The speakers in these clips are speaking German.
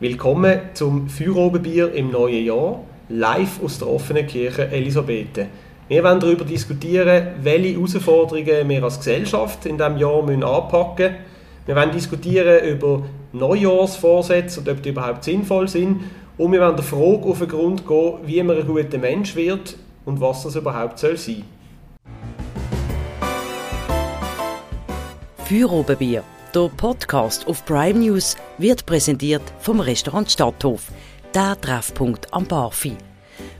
Willkommen zum Feuerobenbier im neuen Jahr, live aus der offenen Kirche Elisabeth. Wir wollen darüber diskutieren, welche Herausforderungen wir als Gesellschaft in diesem Jahr anpacken müssen. Wir wollen diskutieren über Neujahrsvorsätze und ob die überhaupt sinnvoll sind. Und wir wollen der Frage auf den Grund gehen, wie man ein guter Mensch wird und was das überhaupt soll sein Feuerobenbier, der Podcast auf Prime News, wird präsentiert vom Restaurant Stadthof, der Treffpunkt am Barfi.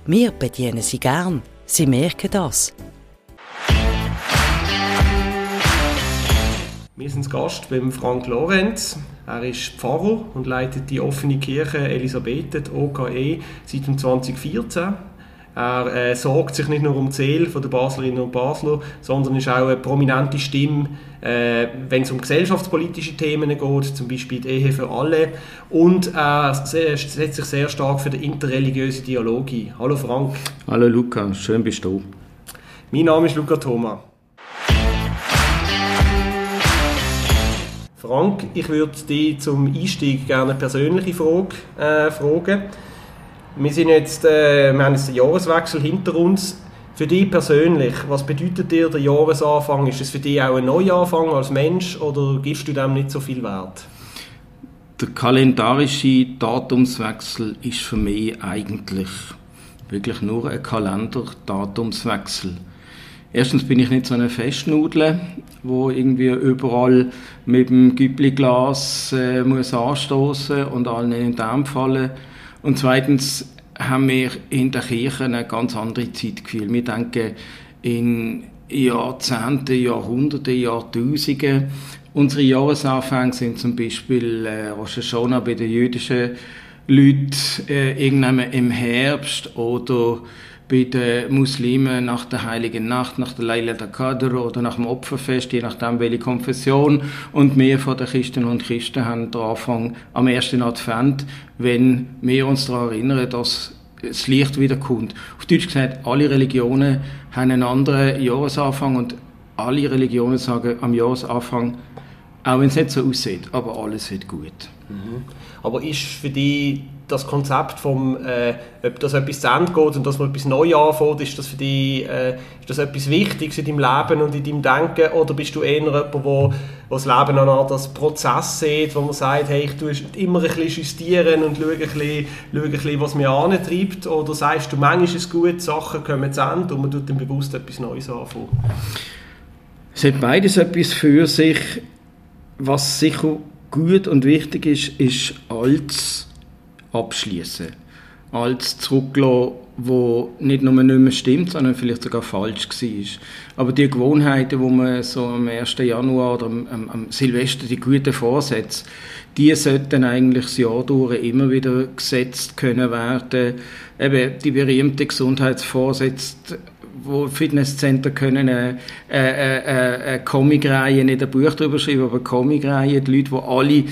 Wir bedienen Sie gern. Sie merken das. Wir sind Gast beim Frank Lorenz. Er ist Pfarrer und leitet die offene Kirche Elisabeth, die OKE, seit 2014. Er äh, sorgt sich nicht nur um die Seele der Baslerinnen und Basler, sondern ist auch eine prominente Stimme, äh, wenn es um gesellschaftspolitische Themen geht, zum Beispiel die Ehe für alle. Und er setzt sich sehr stark für den interreligiösen Dialog ein. Hallo Frank. Hallo Luca, schön bist du. Mein Name ist Luca Thoma. Frank, ich würde dich zum Einstieg gerne eine persönliche Frage äh, fragen. Wir, sind jetzt, äh, wir haben jetzt den Jahreswechsel hinter uns. Für dich persönlich, was bedeutet dir der Jahresanfang? Ist es für dich auch ein Neuanfang als Mensch oder gibst du dem nicht so viel Wert? Der kalendarische Datumswechsel ist für mich eigentlich wirklich nur ein Kalenderdatumswechsel. Erstens bin ich nicht so eine Festnudel, wo irgendwie überall mit dem Güppli-Glas äh, muss anstoßen und allen in den Darm fallen und zweitens haben wir in der Kirche eine ganz andere Zeitgefühl. Wir denken in Jahrzehnten, Jahrhunderten, Jahrtausenden. Unsere Jahresanfänge sind zum Beispiel äh, Rosh Hashanah bei den jüdischen Leuten äh, irgendwann im Herbst oder bei den Muslimen nach der Heiligen Nacht, nach der der Qadr oder nach dem Opferfest, je nachdem welche Konfession. Und wir von den Christen und Christen haben den Anfang am ersten Advent, wenn wir uns daran erinnern, dass das Licht wiederkommt. Auf Deutsch gesagt, alle Religionen haben einen anderen Jahresanfang und alle Religionen sagen am Jahresanfang, auch wenn es nicht so aussieht, aber alles wird gut. Mhm. Aber ist für dich das Konzept vom, äh, ob das etwas zu Ende geht und dass man etwas neu anfängt, ist das für dich äh, ist das etwas Wichtiges in deinem Leben und in deinem Denken oder bist du eher jemand, wo das Leben an als Prozess sieht, wo man sagt, hey, ich tue immer ein bisschen justieren und schaue ein bisschen, schaue ein bisschen was mich antreibt oder sagst du, manchmal ist es gut, Sachen kommen zu Ende und man tut dann bewusst etwas Neues anfangen? Es hat beides etwas für sich. Was sicher gut und wichtig ist, ist als abschließen. Als zurücklassen, wo nicht nur nicht mehr stimmt, sondern vielleicht sogar falsch war. Aber die Gewohnheiten, wo man so am 1. Januar oder am, am, am Silvester die guten Vorsätze, die sollten eigentlich das Jahr durch immer wieder gesetzt können werden. Eben die berühmten Gesundheitsvorsätze, wo Fitnesscenter können eine, eine, eine, eine Comicreihe, nicht ein Buch darüber schreiben, aber Comicreihe, die Leute, die alle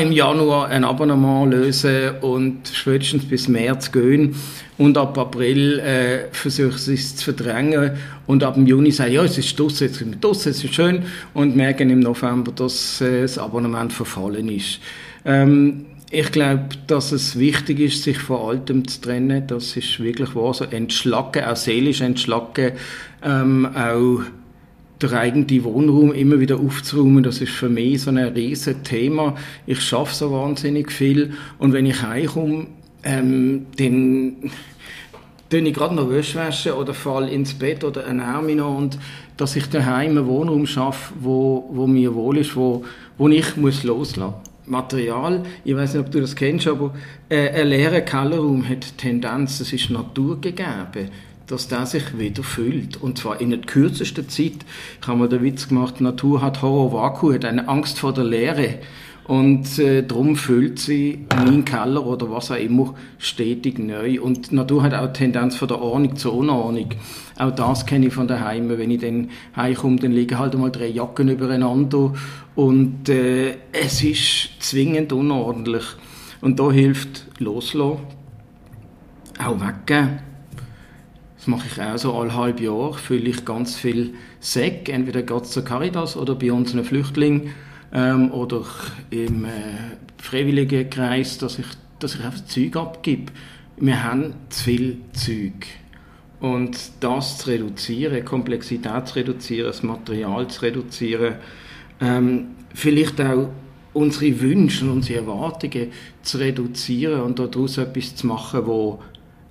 im Januar ein Abonnement lösen und spätestens bis März gehen und ab April äh, versuchen sie es zu verdrängen und ab Juni sagen, ja, es ist draussen, jetzt sind wir draussen, es ist schön und merken im November, dass äh, das Abonnement verfallen ist. Ähm, ich glaube, dass es wichtig ist, sich von Altem zu trennen. Das ist wirklich wahr. So entschlacken, auch seelisch entschlacken, ähm, auch der eigene Wohnraum immer wieder aufzuräumen, das ist für mich so ein riesen Thema. Ich schaffe so wahnsinnig viel und wenn ich heimkomme, ähm, dann tue ich gerade noch Wäsche oder fall ins Bett oder ernähre mich und dass ich daheim einen Wohnraum schaffe, wo, wo mir wohl ist, wo, wo ich muss loslassen Material, ich weiß nicht, ob du das kennst, aber äh, ein leerer Kellerraum hat Tendenz, das ist naturgegeben dass der sich wieder füllt. Und zwar in der kürzesten Zeit. Ich habe mir den Witz gemacht, Natur hat Horror Vakuum, hat eine Angst vor der Leere. Und äh, darum füllt sie mein Keller oder was auch immer stetig neu. Und die Natur hat auch Tendenz von der Ordnung zur Unordnung. Auch das kenne ich von daheim. Wenn ich dann heimkomme, dann liegen halt einmal drei Jacken übereinander. Und äh, es ist zwingend unordentlich. Und da hilft loslassen, auch weggeben das mache ich auch so alle halb Jahr, fülle ich ganz viel Säck, entweder geht zur Caritas oder bei unseren Flüchtlingen ähm, oder im äh, Freiwilligenkreis, dass ich dass ich einfach Zeug abgebe. Wir haben zu viel Zeug. Und das zu reduzieren, Komplexität zu reduzieren, das Material zu reduzieren, ähm, vielleicht auch unsere Wünsche und unsere Erwartungen zu reduzieren und daraus etwas zu machen, wo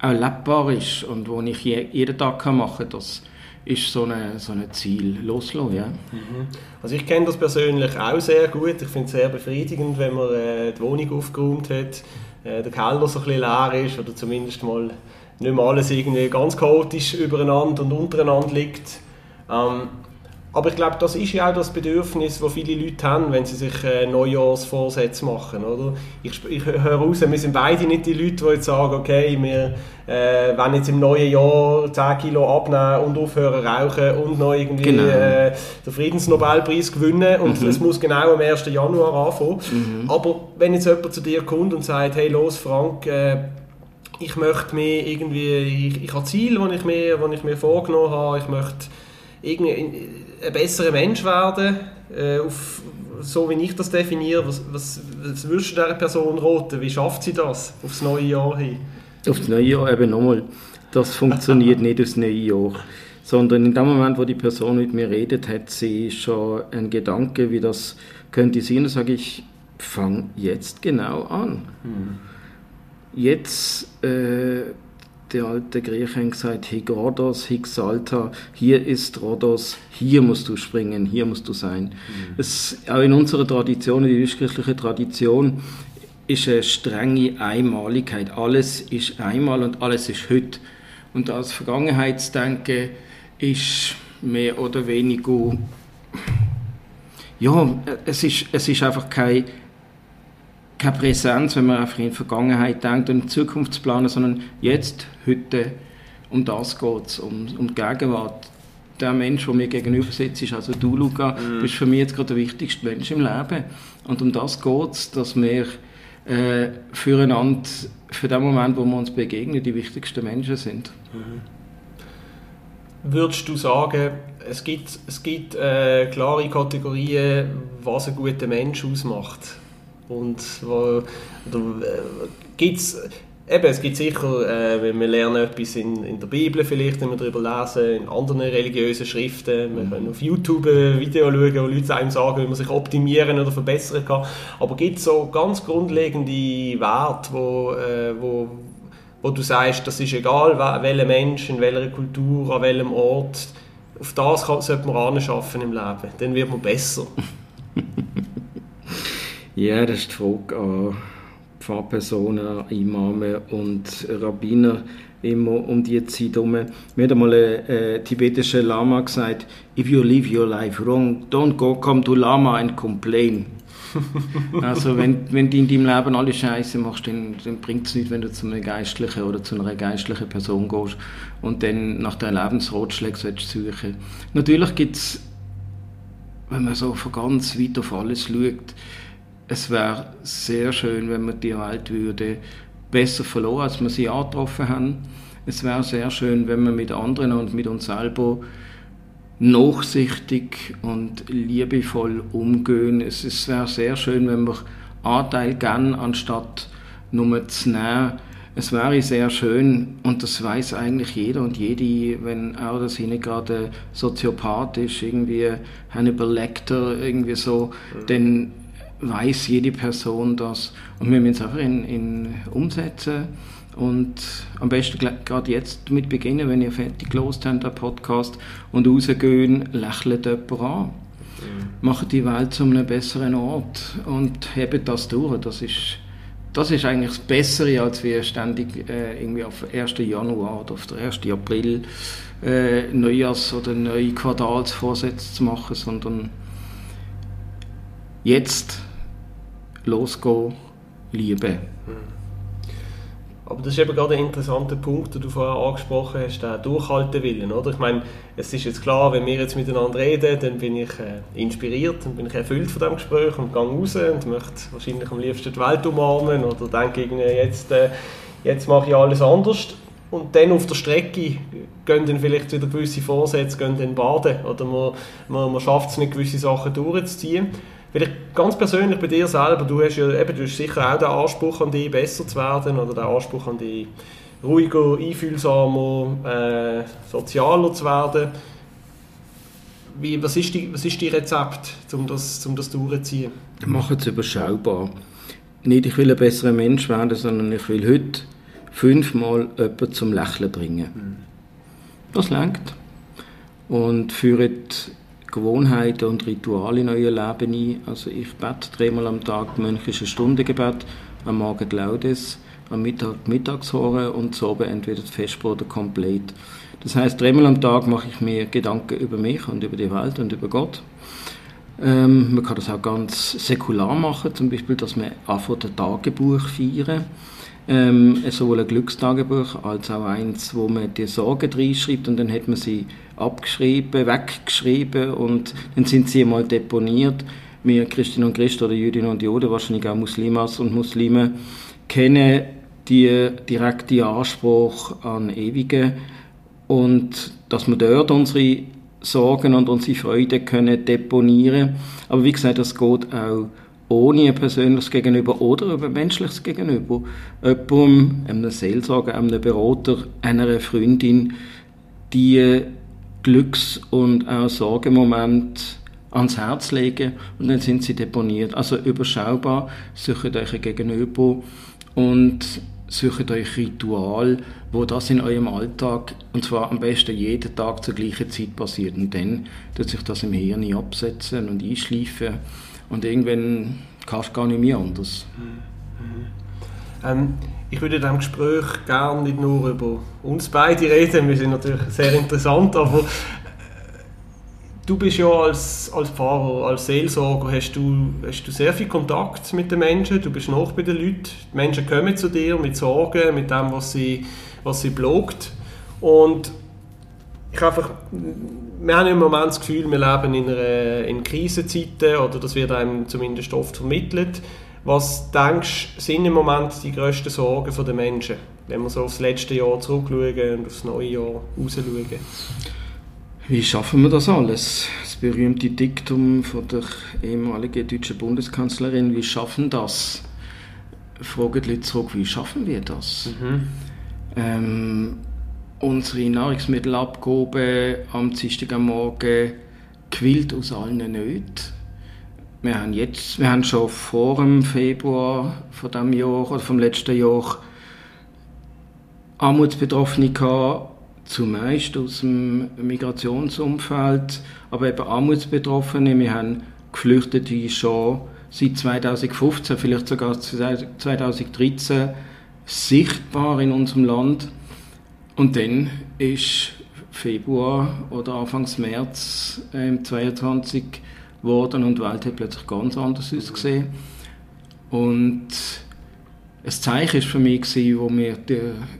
auch lebbar ist und wo ich jeden Tag machen kann, das ist so ein so eine Ziel loslassen. Ja. Mhm. Also ich kenne das persönlich auch sehr gut. Ich finde es sehr befriedigend, wenn man äh, die Wohnung aufgeräumt hat, äh, der Keller so ein bisschen leer ist oder zumindest mal nicht mehr alles irgendwie ganz chaotisch übereinander und untereinander liegt. Ähm, aber ich glaube, das ist ja auch das Bedürfnis, das viele Leute haben, wenn sie sich äh, Neujahrsvorsätze machen. Oder? Ich, ich höre raus, wir sind beide nicht die Leute, die jetzt sagen, okay, wir äh, wollen jetzt im neuen Jahr 10 Kilo abnehmen und aufhören rauchen und noch irgendwie genau. äh, den Friedensnobelpreis gewinnen und mhm. es muss genau am 1. Januar anfangen. Mhm. Aber wenn jetzt jemand zu dir kommt und sagt, hey los Frank, äh, ich möchte mir irgendwie, ich, ich habe Ziele, die ich mir, die ich mir vorgenommen habe, ich möchte irgendwie ein besserer Mensch werden, äh, auf, so wie ich das definiere. Was, was, was würdest du dieser Person raten? Wie schafft sie das aufs neue Jahr hin? Aufs neue Jahr eben nochmal, das funktioniert nicht aufs neue Jahr. Sondern in dem Moment, wo die Person mit mir redet, hat sie schon einen Gedanke, wie das könnte sein. Dann sage ich, fang jetzt genau an. Hm. Jetzt äh, die alten Griechen haben gesagt, hic Rhodos, hic Salta, hier ist Rhodos, hier musst du springen, hier musst du sein. Mhm. Es, auch in unserer Tradition, in der jüdisch-christlichen Tradition, ist eine strenge Einmaligkeit. Alles ist einmal und alles ist heute. Und das Vergangenheitsdenken ist mehr oder weniger, ja, es ist, es ist einfach kein keine Präsenz, wenn man einfach in die Vergangenheit denkt und in die Zukunft zu planen, sondern jetzt, heute, um das geht es, um, um die Gegenwart. Der Mensch, der mir gegenüber sitzt, ist also du, Luca, mhm. bist für mich jetzt gerade der wichtigste Mensch im Leben. Und um das geht es, dass wir äh, füreinander, für den Moment, wo wir uns begegnen, die wichtigsten Menschen sind. Mhm. Würdest du sagen, es gibt, es gibt äh, klare Kategorien, was ein guter Mensch ausmacht? Und wo, äh, gibt's, eben, es gibt sicher, äh, wenn wir lernen etwas in, in der Bibel vielleicht, wenn wir darüber lesen, in anderen religiösen Schriften, wir können auf YouTube ein Video schauen, wo Leute einem sagen, wie man sich optimieren oder verbessern kann. Aber gibt es so ganz grundlegende Werte, wo, äh, wo, wo du sagst, das ist egal, welcher Mensch, in welcher Kultur, an welchem Ort, auf das kann, sollte man anschaffen im Leben, dann wird man besser. Ja, das ist die Frage an Pfarrpersonen, Imame und Rabbiner immer um die Zeit herum. Mir hat einmal ein äh, tibetischer Lama gesagt, if you live your life wrong, don't go come to Lama and complain. also wenn, wenn du in deinem Leben alle Scheiße machst, dann, dann bringt es nichts, wenn du zu einem Geistlichen oder zu einer geistlichen Person gehst und dann nach deinem Lebensratschlag suchen Natürlich gibt es, wenn man so von ganz weit auf alles schaut, es wäre sehr schön, wenn wir die Welt würde besser verloren, als wir sie angetroffen haben. Es wäre sehr schön, wenn wir mit anderen und mit uns selber nachsichtig und liebevoll umgehen. Es, es wäre sehr schön, wenn wir Anteil gern anstatt nur zu nehmen. Es wäre sehr schön, und das weiß eigentlich jeder und jede, wenn auch das nicht gerade Soziopath ist, irgendwie Hannibal Lecter, irgendwie so, mhm. dann weiß jede Person das. Und wir müssen es einfach in, in umsetzen und am besten gerade jetzt damit beginnen, wenn ihr fertig gelost habt, den Podcast, und rausgehen, lächelt jemand an. Mhm. Macht die Welt zu einem besseren Ort und hebt das durch. Das ist, das ist eigentlich das Bessere, als wir ständig äh, irgendwie auf 1. Januar oder auf den 1. April äh, Neujahrs- oder neue Quartalsvorsätze zu machen, sondern jetzt losgehen, lieben. Aber das ist eben gerade ein interessanter Punkt, den du vorher angesprochen hast, der Durchhaltewillen, oder? Ich meine, es ist jetzt klar, wenn wir jetzt miteinander reden, dann bin ich äh, inspiriert und bin ich erfüllt von dem Gespräch und gehe raus und möchte wahrscheinlich am liebsten die Welt umarmen oder denke jetzt, äh, jetzt mache ich alles anders. Und dann auf der Strecke gehen dann vielleicht wieder gewisse Vorsätze gehen dann baden oder man, man, man schafft es nicht, gewisse Sachen durchzuziehen. Vielleicht ganz persönlich bei dir selber, du hast ja eben, du hast sicher auch den Anspruch an dich, besser zu werden oder den Anspruch an dich, ruhiger, einfühlsamer, äh, sozialer zu werden. Wie, was, ist die, was ist die Rezept, um das, um das durchzuziehen? Machen es überschaubar. Nicht, ich will ein besserer Mensch werden, sondern ich will heute fünfmal jemanden zum Lächeln bringen. Mhm. Das lenkt. Und führt Gewohnheiten und Rituale in euer Leben ein. Also ich bete dreimal am Tag mönchische Stundengebet, am Morgen Laudes, am Mittag Mittagshore und so entweder das Festbrot oder komplett. Das heißt, dreimal am Tag mache ich mir Gedanken über mich und über die Welt und über Gott. Ähm, man kann das auch ganz säkular machen, zum Beispiel, dass man anfängt, ein Tagebuch feiern. Ähm, sowohl ein Glückstagebuch als auch eins, wo man die Sorgen reinschreibt und dann hat man sie abgeschrieben, weggeschrieben und dann sind sie mal deponiert. Wir Christinnen und Christen oder Jüdinnen und Juden, wahrscheinlich auch Muslimas und Muslime, kennen die direkte Anspruch an Ewige und dass wir dort unsere Sorgen und unsere Freude können deponieren. Aber wie gesagt, das geht auch ohne ein persönliches Gegenüber oder über ein menschliches Gegenüber. Jemandem, einem Seelsorger, einem Berater, einer Freundin, die Glücks- und auch Sorgemomente ans Herz legen und dann sind sie deponiert. Also überschaubar, sucht euch ein Gegenüber und sucht euch Ritual, wo das in eurem Alltag, und zwar am besten jeden Tag zur gleichen Zeit passiert. Und dann tut sich das im Hirn absetzen und einschleifen. Und irgendwann kannst du gar nicht mehr anders. Mhm. Ähm, ich würde in diesem Gespräch gerne nicht nur über uns beide reden, wir sind natürlich sehr interessant, aber Du bist ja als, als Pfarrer, als Seelsorger, hast du, hast du sehr viel Kontakt mit den Menschen, du bist noch bei den Leuten, die Menschen kommen zu dir mit Sorgen, mit dem, was sie, was sie blockt und ich einfach, wir haben im Moment das Gefühl, wir leben in, einer, in Krisenzeiten oder das wird einem zumindest oft vermittelt. Was denkst du, sind im Moment die grössten Sorgen der Menschen, wenn wir so aufs letzte Jahr zurückschauen und aufs neue Jahr rausschauen? Wie schaffen wir das alles? Das berühmte Diktum von der ehemaligen deutschen Bundeskanzlerin, wie schaffen das? Fragen die Leute zurück, wie schaffen wir das? Mhm. Ähm, unsere Nahrungsmittelabgabe am Dienstag am Morgen quillt aus allen Nöten. Wir haben, jetzt, wir haben schon vor dem Februar von dem Jahr oder vom letzten Jahr Armutsbetroffene gehabt, zumeist aus dem Migrationsumfeld, aber eben Armutsbetroffene. Wir haben Geflüchtete schon seit 2015, vielleicht sogar 2013 sichtbar in unserem Land. Und dann ist Februar oder Anfangs März äh, 22 geworden und die Welt hat plötzlich ganz anders ausgesehen. Und ein Zeichen war für mich, wo wir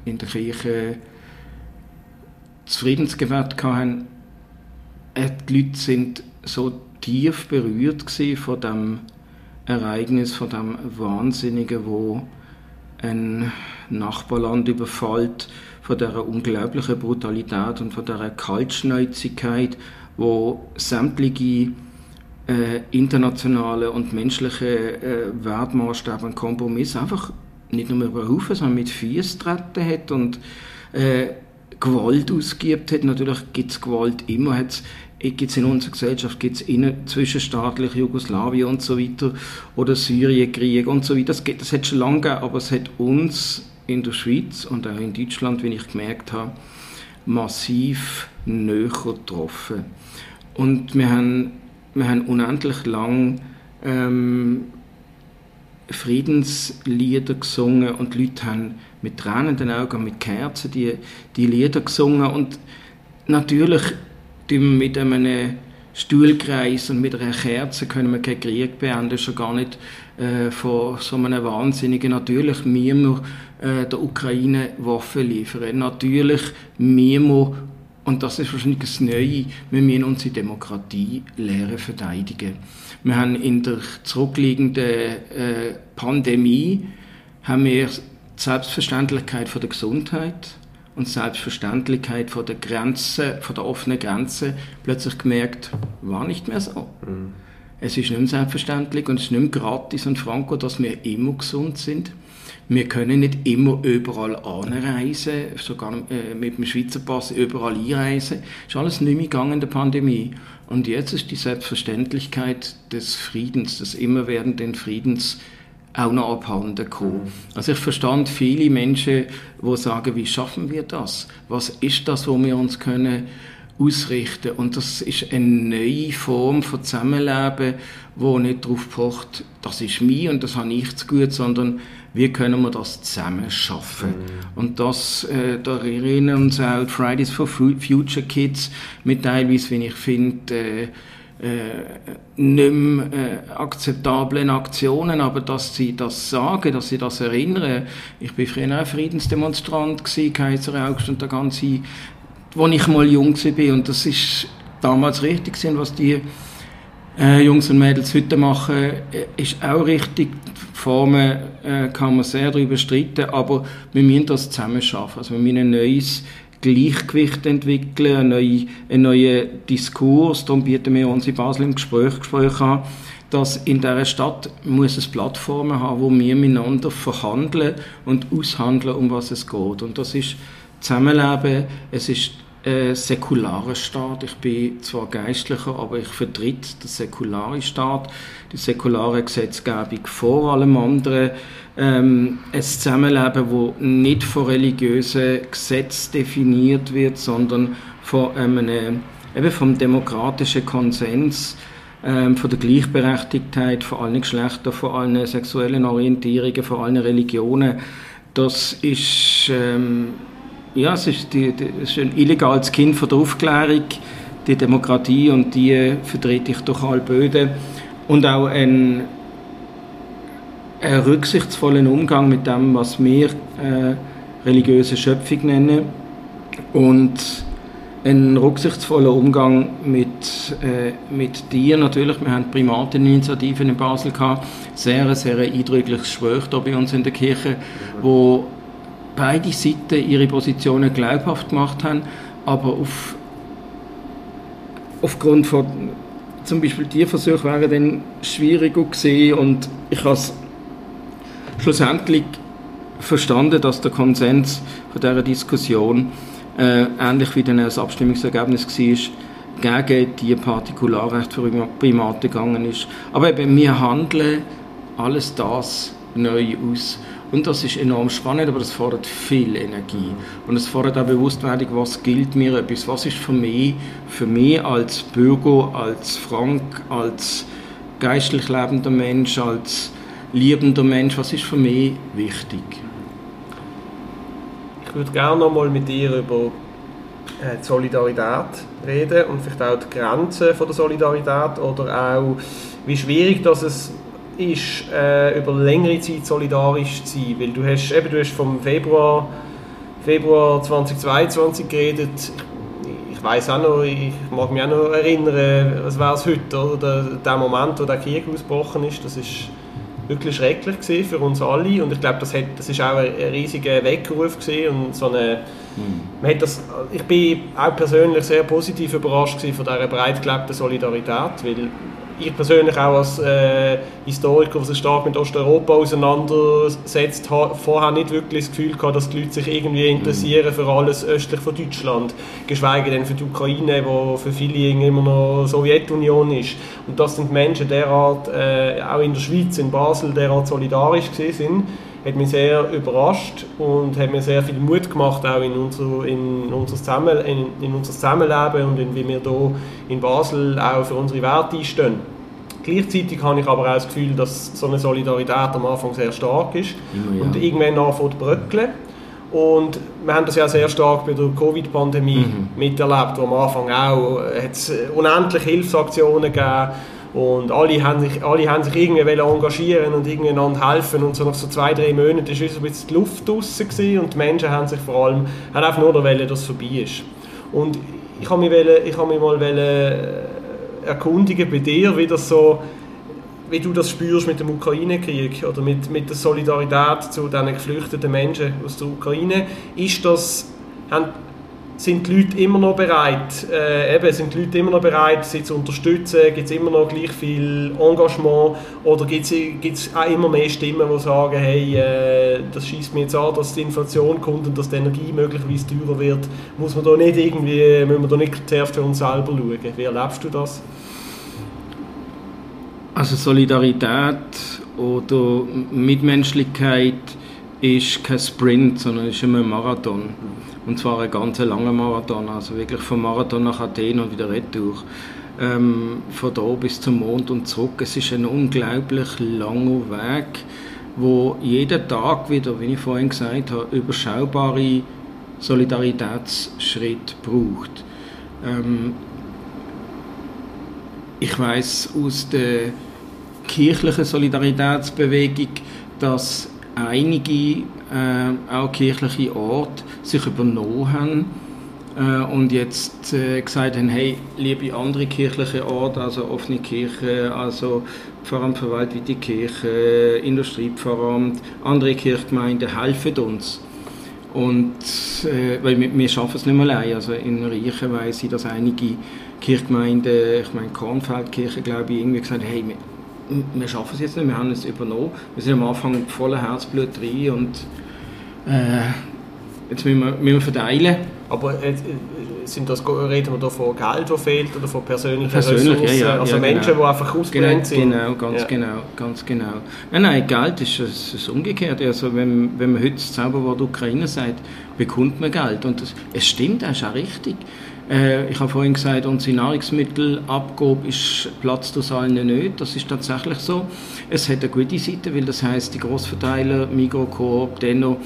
in der Kirche Friedensgebet hatten, äh, die Leute sind so tief berührt von dem Ereignis, von dem Wahnsinnigen, wo ein Nachbarland überfällt, von der unglaublichen Brutalität und von der Kaltschnäuzigkeit, wo sämtliche äh, internationale und menschliche äh, Wertmaßstäbe und Kompromisse einfach nicht nur über Haufen, sondern mit Füßen treten hat und äh, Gewalt ausgibt hat. Natürlich gibt es Gewalt immer. Hat's, gibt es in unserer Gesellschaft gibt's innen, zwischenstaatlich Jugoslawien und so weiter oder Syrienkrieg und so weiter. Das, gibt, das hat schon lange gegeben, aber es hat uns in der Schweiz und auch in Deutschland, wie ich gemerkt habe, massiv näher getroffen. Und wir haben, wir haben unendlich lang ähm, Friedenslieder gesungen und die Leute haben mit tränenden Augen, mit Kerzen die, die Lieder gesungen und natürlich mit einem Stuhlkreis und mit einer Kerze können wir keinen Krieg beenden, schon gar nicht äh, von so einem Wahnsinnigen. Natürlich müssen wir äh, der Ukraine Waffen liefern. Natürlich müssen wir, und das ist wahrscheinlich das Neue, wir müssen unsere Demokratie lehren verteidigen. Wir haben in der zurückliegenden äh, Pandemie haben wir die Selbstverständlichkeit von der Gesundheit und die Selbstverständlichkeit von der Grenze, von der offenen Grenze plötzlich gemerkt, war nicht mehr so. Mhm. es ist nicht mehr selbstverständlich und es ist nicht mehr gratis und franco, dass wir immer gesund sind. Wir können nicht immer überall anreisen, sogar äh, mit dem Schweizer Pass überall einreisen. Es ist alles nicht mehr gegangen in der Pandemie. Und jetzt ist die Selbstverständlichkeit des Friedens, des immerwährenden Friedens, auch noch abhanden gekommen. Also ich verstand viele Menschen, die sagen, wie schaffen wir das? Was ist das, wo wir uns können ausrichten? Und das ist eine neue Form von Zusammenleben, wo nicht darauf pocht, das ist mir und das habe ich zu gut, sondern wie können wir das zusammen schaffen? Mhm. Und das, äh, da erinnern uns auch Fridays for Future Kids mit teilweise, wie ich finde, äh, äh, nicht mehr äh, akzeptablen Aktionen, aber dass sie das sagen, dass sie das erinnern. Ich bin früher auch Friedensdemonstrant gewesen, Kaiser August und der ganze, wo ich mal jung war und das ist damals richtig gewesen, was die äh, Jungs und Mädels heute machen, äh, ist auch richtig. Formen äh, kann man sehr darüber streiten, aber wir müssen das zusammen schaffen. Also wir müssen ein neues Gleichgewicht entwickeln, einen neuen, einen neuen Diskurs. Darum bieten wir uns in Basel im Gespräch, Gespräch an, dass in dieser Stadt muss es Plattformen haben, wo wir miteinander verhandeln und aushandeln, um was es geht. Und das ist Zusammenleben, es ist ein säkularer Staat. Ich bin zwar Geistlicher, aber ich vertrete den säkularen Staat, die säkulare Gesetzgebung vor allem anderen ähm, ein Zusammenleben, wo nicht von religiösen Gesetzen definiert wird, sondern von einem, eben vom demokratischen Konsens, ähm, von der Gleichberechtigtheit von allen Geschlechtern, von allen sexuellen Orientierungen, von allen Religionen. Das ist, ähm, ja, es ist, die, die, es ist ein illegales Kind von der Aufklärung, die Demokratie und die vertrete ich durch alle Böden. Und auch ein einen rücksichtsvollen Umgang mit dem, was wir äh, religiöse Schöpfung nennen und einen rücksichtsvollen Umgang mit, äh, mit dir natürlich. Wir haben Primateninitiativen in Basel gehabt, sehr, sehr eindrückliches hier bei uns in der Kirche, wo beide Seiten ihre Positionen glaubhaft gemacht haben, aber auf, aufgrund von zum Beispiel Tierversuche wären dann schwieriger gewesen und ich habe schlussendlich verstanden, dass der Konsens von dieser Diskussion äh, ähnlich wie dann das Abstimmungsergebnis war, gegen die Partikularrecht für Primaten gegangen ist. Aber eben, wir handeln alles das neu aus. Und das ist enorm spannend, aber das fordert viel Energie. Und es fordert auch Bewusstwerdung, was gilt mir etwas, was ist für mich, für mich als Bürger, als Frank, als geistlich lebender Mensch, als liebender Mensch, was ist für mich wichtig? Ich würde gerne noch mal mit dir über äh, die Solidarität reden und vielleicht auch die Grenzen von der Solidarität oder auch wie schwierig das es ist, äh, über längere Zeit solidarisch zu sein, weil du hast, eben, du hast vom Februar, Februar 2022 geredet, ich weiß auch noch, ich mag mich auch noch erinnern, was wäre es heute, oder? Der Moment, wo der Krieg ausgebrochen ist, das ist wirklich schrecklich gewesen für uns alle. Und ich glaube, das, hat, das ist auch ein, riesiger Weckruf gewesen und so eine, mhm. man hat das, ich bin auch persönlich sehr positiv überrascht von dieser breit gelebten Solidarität, weil ich persönlich auch als äh, Historiker, der sich stark mit Osteuropa auseinandersetzt, habe vorher nicht wirklich das Gefühl gehabt, dass die Leute sich irgendwie interessieren für alles östlich von Deutschland, geschweige denn für die Ukraine, wo für viele immer noch Sowjetunion ist. Und dass sind Menschen derart, äh, auch in der Schweiz, in Basel, derart solidarisch gewesen sind, hat mich sehr überrascht und hat mir sehr viel Mut gemacht, auch in unser, in unser, Zusammen, in, in unser Zusammenleben und in, wie wir hier in Basel auch für unsere Werte einstehen. Gleichzeitig habe ich aber auch das Gefühl, dass so eine Solidarität am Anfang sehr stark ist ja. und irgendwann anfängt zu bröckeln. Und wir haben das ja sehr stark bei der Covid-Pandemie mhm. miterlebt, wo am Anfang auch äh, es unendlich Hilfsaktionen gegeben und alle haben sich, alle haben sich irgendwie engagieren und irgendwie einander helfen. Und so nach so zwei, drei Monaten war ein bisschen die Luft draussen und die Menschen haben sich vor allem haben einfach nur wollen, dass es vorbei ist. Und ich habe mich, wollen, ich habe mich mal wollen äh, erkundigen bei dir, wie das so wie du das spürst mit dem Ukraine-Krieg oder mit, mit der Solidarität zu den geflüchteten Menschen aus der Ukraine. Ist das, haben, sind die Leute immer noch bereit, äh, eben, sind die Leute immer noch bereit, sie zu unterstützen? Gibt es immer noch gleich viel Engagement? Oder gibt es auch immer mehr Stimmen, die sagen, hey, äh, das schießt mir jetzt an, dass die Inflation kommt und dass die Energie möglicherweise teurer wird? Muss man da nicht irgendwie, müssen wir da nicht zuerst für uns selber schauen? Wie erlebst du das? Also Solidarität oder Mitmenschlichkeit ist kein Sprint, sondern ist immer ein Marathon. Und zwar ein ganz langer Marathon, also wirklich vom Marathon nach Athen und wieder retour. Ähm, von da bis zum Mond und zurück. Es ist ein unglaublich langer Weg, wo jeden Tag wieder, wie ich vorhin gesagt habe, überschaubare Solidaritätsschritt braucht. Ähm, ich weiß aus der kirchlichen Solidaritätsbewegung, dass einige äh, auch kirchliche Orte sich übernommen haben äh, und jetzt äh, gesagt haben, hey, liebe andere kirchliche Orte, also offene Kirche, also Pfarramt für Waldweite Kirche, Industriepfarramt, andere Kirchgemeinden, helfen uns. Und, äh, weil wir, wir schaffen es nicht mehr allein. Also in Riechen weiss ich, dass einige Kirchgemeinden, ich meine Kornfeldkirche, glaube ich, irgendwie gesagt haben, hey, wir, wir schaffen es jetzt nicht, wir haben es übernommen. Wir sind am Anfang voller Herzblut rein und äh, jetzt müssen wir, müssen wir verteilen. Aber äh, sind das, reden wir da von Geld, das fehlt oder von persönlichen Persönlich, Ressourcen? Ja, ja, also ja, Menschen, genau. die einfach genau, sind? Genau, ganz genau, ganz genau. Nein, nein, Geld ist es ist umgekehrt. Also wenn, wenn man heute das Zauberwort Ukraine sagt, bekommt man Geld. Und das, es stimmt, das ist auch richtig. Äh, ich habe vorhin gesagt, unsere Nahrungsmittelabgabe ist platzt aus allen nicht. Das ist tatsächlich so. Es hat eine gute Seite, weil das heißt, die Grossverteiler, Migros, Coop, Denno,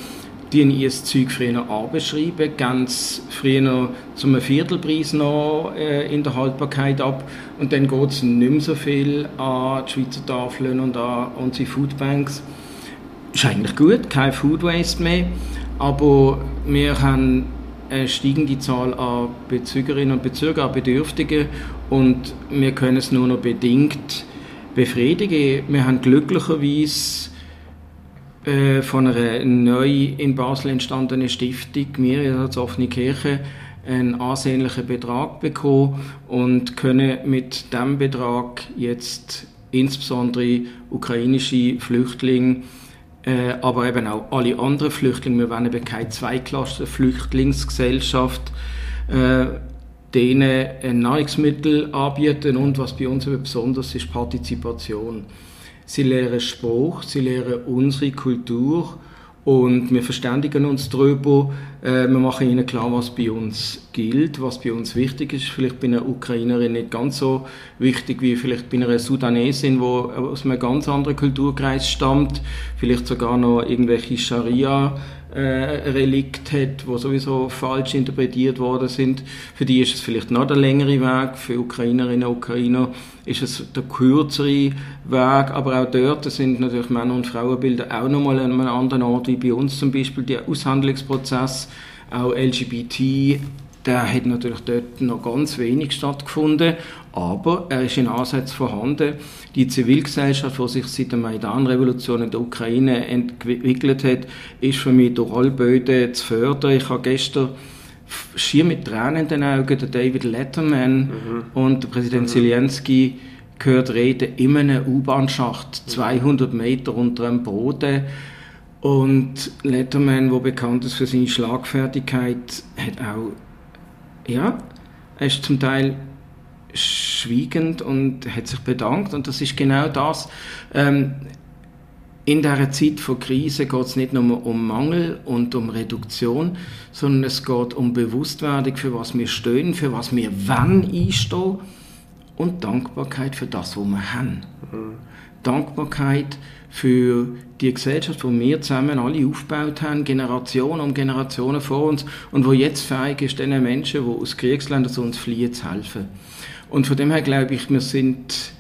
die ihr Zeug früher anbeschreiben, ganz früher zum Viertelpreis noch äh, in der Haltbarkeit ab und dann geht es nicht mehr so viel an die Schweizer Tafeln und an unsere Foodbanks. Ist eigentlich gut, kein Food Waste mehr, aber wir haben eine steigende Zahl an Bezügerinnen und Bezüger, an Bedürftigen und wir können es nur noch bedingt befriedigen. Wir haben glücklicherweise äh, von einer neu in Basel entstandenen Stiftung, wir als offene Kirche, einen ansehnlichen Betrag bekommen und können mit diesem Betrag jetzt insbesondere ukrainische Flüchtlinge, äh, aber eben auch alle anderen Flüchtlinge, wir wollen eben keine Zweiklassen-Flüchtlingsgesellschaft, äh, denen Nahrungsmittel anbieten und was bei uns besonders ist, Partizipation. Sie lehren Spruch, sie lehren unsere Kultur und wir verständigen uns darüber. Äh, wir machen ihnen klar, was bei uns gilt, was bei uns wichtig ist. Vielleicht bei einer Ukrainerin nicht ganz so wichtig wie vielleicht bei einer Sudanesin, die aus einem ganz anderen Kulturkreis stammt, vielleicht sogar noch irgendwelche Scharia äh, Relikt hat, wo sowieso falsch interpretiert worden sind. Für die ist es vielleicht noch der längere Weg, für Ukrainerinnen und Ukrainer ist es der kürzere Weg, aber auch dort sind natürlich Männer- und Frauenbilder auch nochmal an einem anderen Ort wie bei uns zum Beispiel. Der Aushandlungsprozess, auch LGBT, der hat natürlich dort noch ganz wenig stattgefunden, aber er ist in Ansätzen vorhanden. Die Zivilgesellschaft, die sich seit der Maidan-Revolution in der Ukraine entwickelt hat, ist für mich durch alle Böden zu fördern. Ich habe gestern schier mit Tränen in den Augen den David Letterman mhm. und den Präsident mhm. Zelensky gehört reden in einem U-Bahn-Schacht, 200 Meter unter dem Boden. Und Letterman, der bekannt ist für seine Schlagfertigkeit, hat auch, ja, er ist zum Teil schwiegend und hat sich bedankt. Und das ist genau das. Ähm, in dieser Zeit von Krise geht es nicht nur um Mangel und um Reduktion, sondern es geht um Bewusstwerdung, für was wir stehen, für was wir wann einstehen und Dankbarkeit für das, was wir haben. Mhm. Dankbarkeit für die Gesellschaft, die wir zusammen alle aufgebaut haben, Generationen um Generationen vor uns und wo jetzt fähig ist, den Menschen, die aus Kriegsländern zu uns fliehen, zu helfen. Und von dem her glaube ich, wir sind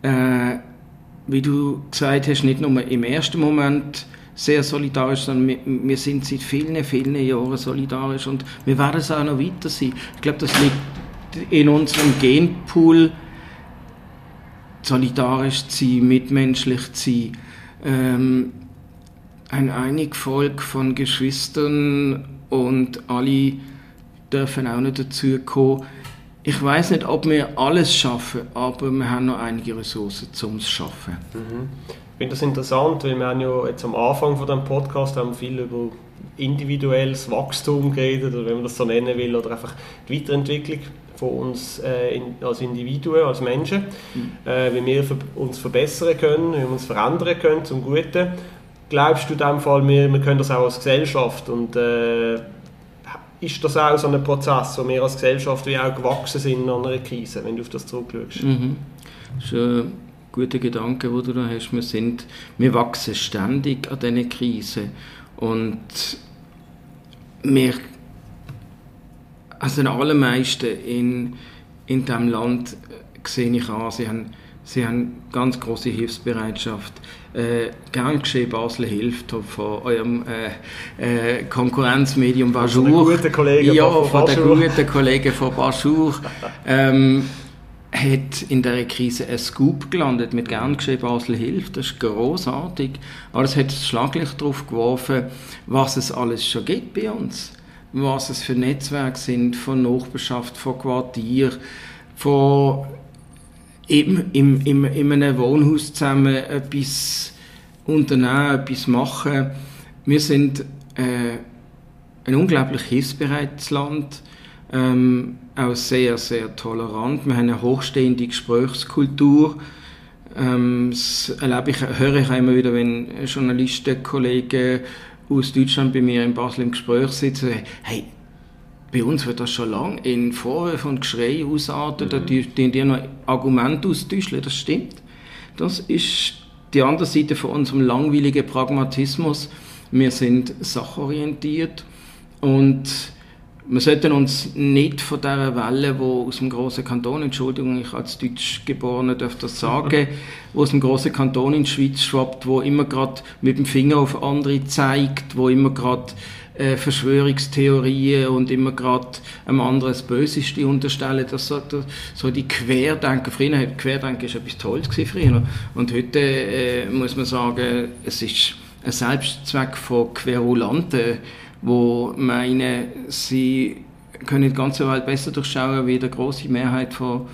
äh, wie du gesagt hast, nicht nur im ersten Moment sehr solidarisch, sondern wir, wir, sind seit vielen, vielen Jahren solidarisch und wir werden es auch noch weiter sein. Ich glaube, das liegt in unserem Genpool, solidarisch zu sein, mitmenschlich zu sein. Ähm, ein einig Volk von Geschwistern und alle dürfen auch noch dazu kommen. Ich weiß nicht, ob wir alles schaffen, aber wir haben noch einige Ressourcen, um es zu schaffen. Mhm. Ich finde das interessant, weil wir haben ja jetzt am Anfang von dem Podcast haben viel über individuelles Wachstum geredet, oder wenn man das so nennen will, oder einfach die Weiterentwicklung von uns äh, in, als Individuen, als Menschen, mhm. äh, wie wir uns verbessern können, wie wir uns verändern können zum Guten. Glaubst du in dem Fall, wir, wir können das auch als Gesellschaft und äh, ist das auch so ein Prozess, wo wir als Gesellschaft wie auch gewachsen sind an einer Krise, wenn du auf das zurückschaust? Mhm. Das ist ein guter Gedanke, den du da hast. Wir, sind, wir wachsen ständig an diesen Krisen und wir also den allermeisten in, in diesem Land sehe ich an, sie haben, sie haben ganz große Hilfsbereitschaft. Äh, gern geschehen, Basel hilft von eurem äh, äh, Konkurrenzmedium Bajour. Von den guten Kollegen ja, von, von den guten Kollegen von Bajour. ähm, hat in dieser Krise ein Scoop gelandet mit gern geschehen, Basel hilft. Das ist großartig. Aber es hat das Schlaglicht darauf geworfen, was es alles schon gibt bei uns was es für Netzwerke sind von Nachbarschaft, von Quartier, von eben im, im, in einem Wohnhaus zusammen etwas unternehmen, etwas machen. Wir sind äh, ein unglaublich hilfsbereites Land, ähm, auch sehr, sehr tolerant. Wir haben eine hochstehende Gesprächskultur. Ähm, das erlebe ich, höre ich auch immer wieder, wenn Journalisten, Kollegen aus Deutschland bei mir in Basel im Gespräch sitzen, hey, bei uns wird das schon lange in Vorwürfen und Geschrei ausarten, mhm. da die, die, die noch Argumente austauschen, das stimmt. Das ist die andere Seite von unserem langweiligen Pragmatismus. Wir sind sachorientiert und wir sollten uns nicht von dieser Welle, die aus dem großen Kanton, Entschuldigung, ich als Deutschgeborener darf das sagen, wo aus dem großen Kanton in die Schweiz schwappt, wo immer gerade mit dem Finger auf andere zeigt, wo immer gerade äh, Verschwörungstheorien und immer gerade einem anderen das Böseste unterstellen. Das so, das, so die Querdenker. Früher hat Querdenken ist etwas Tolles gewesen, Und heute äh, muss man sagen, es ist ein Selbstzweck von Querulanten, wo meinen, sie können die ganze Welt besser durchschauen wie die große Mehrheit von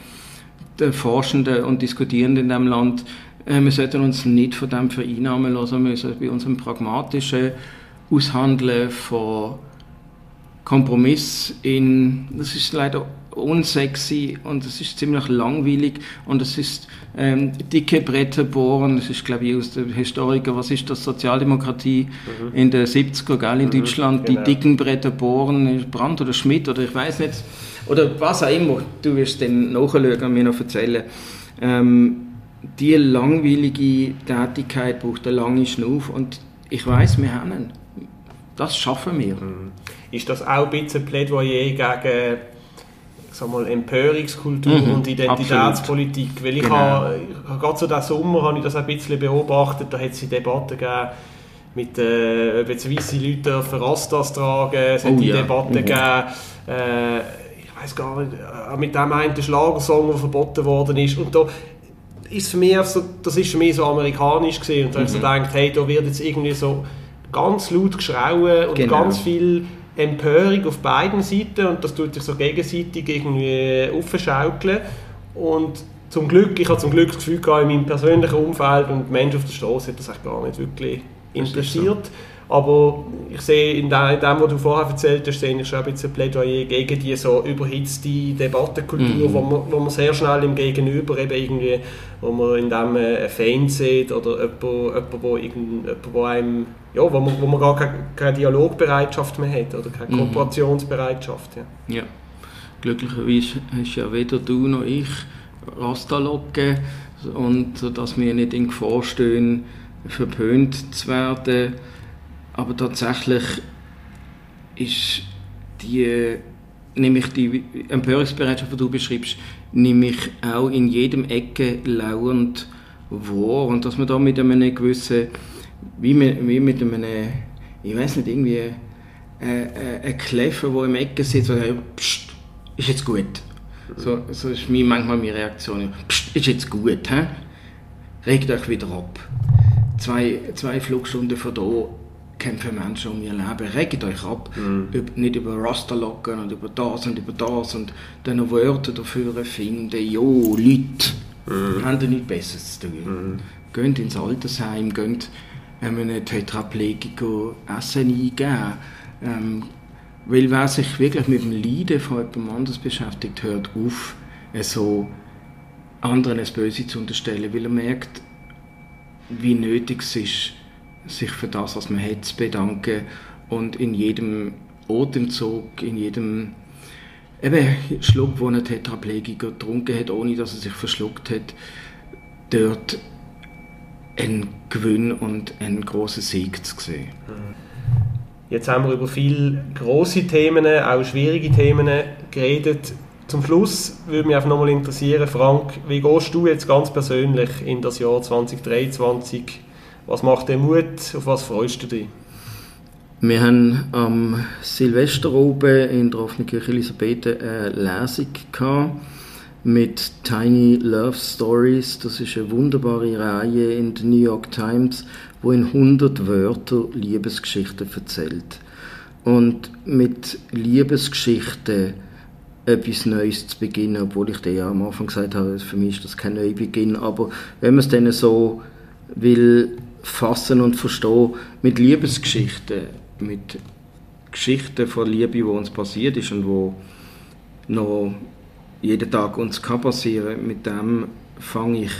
der Forschenden und Diskutierenden in diesem Land. Äh, wir sollten uns nicht von dem vereinnahmen lassen, wir sollten bei unserem pragmatischen Aushandeln von Kompromiss in, das ist leider unsexy und es ist ziemlich langweilig und es ist ähm, dicke Bretter bohren, das ist glaube ich aus der Historiker, was ist das, Sozialdemokratie mhm. in den 70er, gell, in mhm, Deutschland, genau. die dicken Bretter bohren, Brandt oder Schmidt oder ich weiß nicht, oder was auch immer, du wirst dann nachschauen und mir noch erzählen. Ähm, die langweilige Tätigkeit braucht eine lange Schnuff und ich weiß, wir haben ihn. Das schaffen wir. Mhm. Ist das auch ein bisschen Plädoyer gegen sag mal, Empörungskultur mhm, und Identitätspolitik. Absolut. Weil ich genau. habe, gerade so diesen Sommer habe ich das ein bisschen beobachtet, da hat es Debatten gegeben, mit, äh, ob jetzt weiße Leute Rastas tragen, es hat oh, die ja. Debatten mhm. gegeben, äh, ich weiß gar nicht, äh, mit dem einen Schlagersong, der verboten worden ist und da ist für mich so, das ist für mich so amerikanisch gesehen und da mhm. ich so gedacht, hey, da wird jetzt irgendwie so ganz laut geschrauen und genau. ganz viel Empörung auf beiden Seiten und das tut sich so gegenseitig irgendwie aufschaukeln und zum Glück, ich habe zum Glück das Gefühl gehabt, in meinem persönlichen Umfeld und Menschen auf der Straße hat das eigentlich gar nicht wirklich interessiert. Aber ich sehe in dem, in dem, was du vorher erzählt hast, sehe ich schon ein bisschen Plädoyer gegen die so überhitzte Debattenkultur, mhm. wo, man, wo man sehr schnell im Gegenüber eben irgendwie, wo man in dem äh, einen Fan sieht oder jemand, jemand, wo, irgend, wo einem, ja, wo man, wo man gar keine, keine Dialogbereitschaft mehr hat oder keine mhm. Kooperationsbereitschaft. Ja. ja. Glücklicherweise hast ja weder du noch ich Rastalocken und dass wir nicht in Gefahr stehen, verpönt zu werden aber tatsächlich ist die, nämlich die Empörungsbereitschaft, die du beschreibst, nehme ich auch in jedem Ecke lauernd wahr. Und dass man da mit einem gewissen, wie mit, wie mit einem, ich weiß nicht, irgendwie äh, äh, ein Kläffer, der im Ecke sitzt und sagt, Psst, ist jetzt gut. So, so ist mir manchmal meine Reaktion. Psst, ist jetzt gut, hä? regt euch wieder ab. Zwei, zwei Flugstunden von hier kämpfen Menschen um ihr Leben. Regt euch ab. Mhm. Über, nicht über Rasterlocken und über das und über das und dann noch Wörter dafür finden. Jo, Leute, mhm. haben ihr nichts Besseres zu tun. Mhm. Geht ins Altersheim, geht einem Tetraplegiker Essen eingeben. Ähm, weil wer sich wirklich mit dem Leiden von jemand anders beschäftigt, hört auf, so anderen das Böse zu unterstellen, weil er merkt, wie nötig es ist, sich für das, was man hat, zu bedanken und in jedem Atemzug, in jedem eben, Schluck, wo ein Tetraplegiker getrunken hat, ohne dass er sich verschluckt hat, dort ein Gewinn und ein großer Sieg zu sehen. Jetzt haben wir über viele große Themen, auch schwierige Themen geredet. Zum Schluss würde mich einfach nochmal interessieren, Frank, wie gehst du jetzt ganz persönlich in das Jahr 2023? Was macht dir Mut? Auf was freust du dich? Wir haben am Silvester oben in der offenen Kirche Elisabeth eine Lesung gehabt mit Tiny Love Stories. Das ist eine wunderbare Reihe in der New York Times, wo in 100 Wörtern Liebesgeschichten erzählt. Und mit Liebesgeschichten etwas Neues zu beginnen, obwohl ich dir ja am Anfang gesagt habe, für mich ist das kein Neubeginn, aber wenn man es dann so will fassen und verstehen, mit Liebesgeschichten, mit Geschichten von Liebe, die uns passiert ist und wo noch jeden Tag uns kann passieren, mit dem fange ich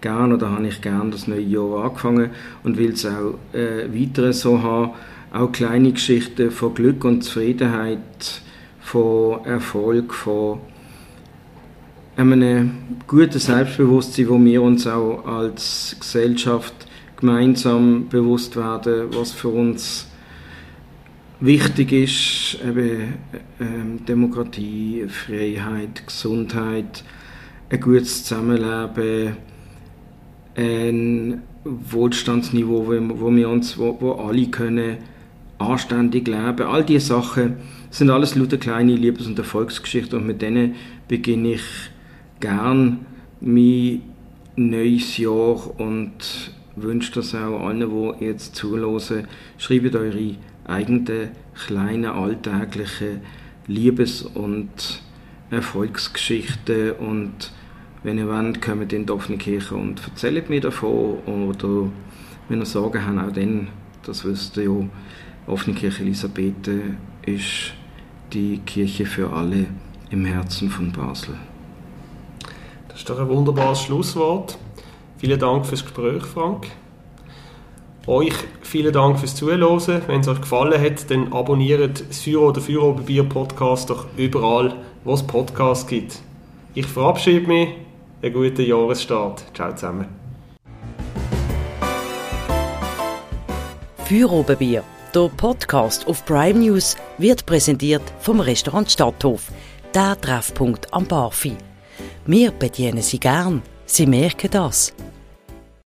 gern oder habe ich gern das neue Jahr angefangen und will es auch äh, weiter so haben, auch kleine Geschichten von Glück und Zufriedenheit, von Erfolg, von einem guten Selbstbewusstsein, wo wir uns auch als Gesellschaft gemeinsam bewusst werden, was für uns wichtig ist, eben, ähm, Demokratie, Freiheit, Gesundheit, ein gutes Zusammenleben, ein Wohlstandsniveau, wo, wo wir uns, wo, wo alle können anständig leben. All diese Sachen sind alles lauter kleine Liebes- und Erfolgsgeschichten und mit denen beginne ich gern mein neues Jahr und wünsche das auch allen, die jetzt zuhören. Schreibt eure eigenen kleinen alltäglichen Liebes- und Erfolgsgeschichten und wenn ihr wollt, kommt in die offene Kirche und erzählt mir davon oder wenn ihr Sorgen habt, auch dann, das wisst ihr ja, offene Kirche Elisabeth ist die Kirche für alle im Herzen von Basel. Das ist doch ein wunderbares Schlusswort. Vielen Dank fürs Gespräch, Frank. Euch vielen Dank fürs Zuhören. Wenn es euch gefallen hat, dann abonniert Führer oder Führer Bier Podcast doch überall, wo es Podcasts gibt. Ich verabschiede mich. Einen guten Jahresstart. Ciao zusammen. Führobenbier, der Podcast auf Prime News, wird präsentiert vom Restaurant Stadthof, der Treffpunkt am Barfi. Wir bedienen Sie gern. Sie merken das.